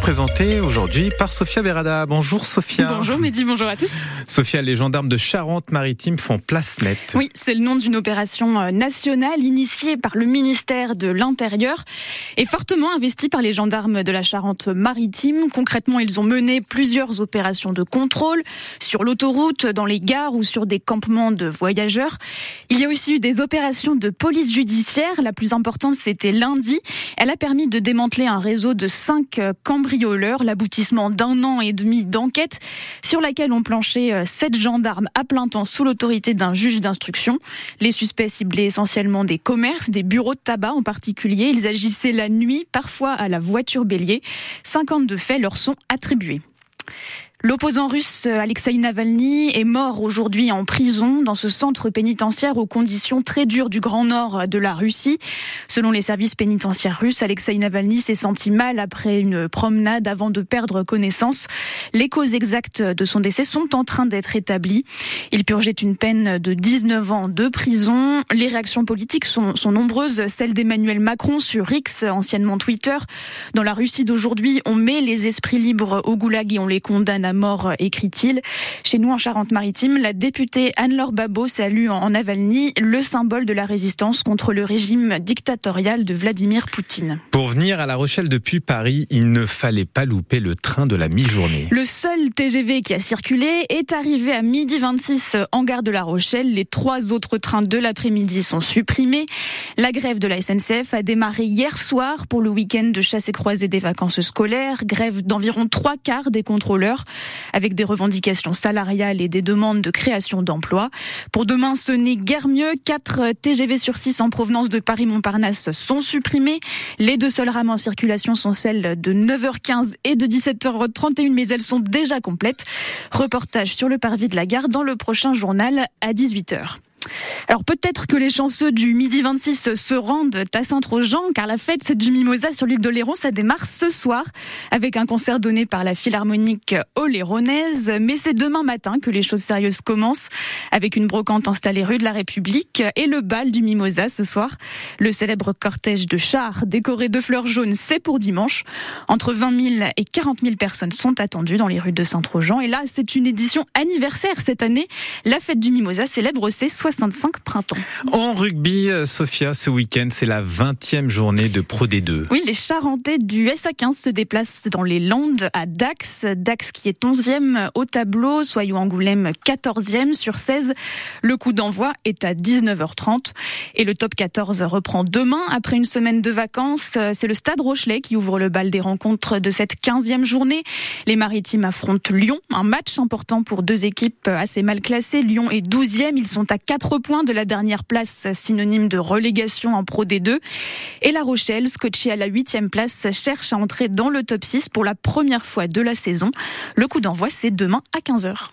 présentée aujourd'hui par Sophia Berada. Bonjour Sophia. Bonjour Mehdi, bonjour à tous. Sophia, les gendarmes de Charente-Maritime font place nette. Oui, c'est le nom d'une opération euh, nationale initiée par le ministère de l'Intérieur et fortement investie par les gendarmes de la Charente-Maritime. Concrètement, ils ont mené plusieurs opérations de contrôle sur l'autoroute, dans les gares ou sur des campements de voyageurs. Il y a aussi eu des opérations de police judiciaire. La plus importante, c'était lundi. Elle a permis de démanteler un réseau de cinq euh, l'aboutissement d'un an et demi d'enquête sur laquelle ont planché euh, sept gendarmes à plein temps sous l'autorité d'un juge d'instruction. Les suspects ciblaient essentiellement des commerces, des bureaux de tabac en particulier. Ils agissaient la nuit, parfois à la voiture bélier. 52 faits leur sont attribués. L'opposant russe Alexei Navalny est mort aujourd'hui en prison dans ce centre pénitentiaire aux conditions très dures du Grand Nord de la Russie. Selon les services pénitentiaires russes, Alexei Navalny s'est senti mal après une promenade avant de perdre connaissance. Les causes exactes de son décès sont en train d'être établies. Il purgeait une peine de 19 ans de prison. Les réactions politiques sont, nombreuses, celles d'Emmanuel Macron sur X, anciennement Twitter. Dans la Russie d'aujourd'hui, on met les esprits libres au goulag et on les condamne mort, écrit-il. Chez nous, en Charente-Maritime, la députée Anne-Laure Babot salue en Navalny le symbole de la résistance contre le régime dictatorial de Vladimir Poutine. Pour venir à La Rochelle depuis Paris, il ne fallait pas louper le train de la mi-journée. Le seul TGV qui a circulé est arrivé à midi 26 en gare de La Rochelle. Les trois autres trains de l'après-midi sont supprimés. La grève de la SNCF a démarré hier soir pour le week-end de chasse et croisée des vacances scolaires. Grève d'environ trois quarts des contrôleurs avec des revendications salariales et des demandes de création d'emplois. Pour demain, ce n'est guère mieux. 4 TGV sur 6 en provenance de Paris-Montparnasse sont supprimés. Les deux seules rames en circulation sont celles de 9h15 et de 17h31, mais elles sont déjà complètes. Reportage sur le parvis de la gare dans le prochain journal à 18h. Alors peut-être que les chanceux du midi 26 se rendent à Saint-Trojan car la fête du Mimosa sur l'île d'Oléron ça démarre ce soir avec un concert donné par la Philharmonique oléronaise mais c'est demain matin que les choses sérieuses commencent avec une brocante installée rue de la République et le bal du Mimosa ce soir. Le célèbre cortège de chars décoré de fleurs jaunes c'est pour dimanche. Entre 20 000 et 40 000 personnes sont attendues dans les rues de Saint-Trojan et là c'est une édition anniversaire cette année. La fête du Mimosa célèbre ses 65 printemps. En rugby, Sophia, ce week-end, c'est la 20e journée de Pro D2. Oui, les Charentais du SA15 se déplacent dans les Landes à Dax. Dax qui est 11e au tableau, Soyou Angoulême 14e sur 16. Le coup d'envoi est à 19h30 et le top 14 reprend demain après une semaine de vacances. C'est le Stade Rochelet qui ouvre le bal des rencontres de cette 15e journée. Les Maritimes affrontent Lyon, un match important pour deux équipes assez mal classées. Lyon est 12e, ils sont à 4 points de la dernière place, synonyme de relégation en Pro D2. Et La Rochelle, scotché à la huitième place, cherche à entrer dans le top 6 pour la première fois de la saison. Le coup d'envoi, c'est demain à 15h.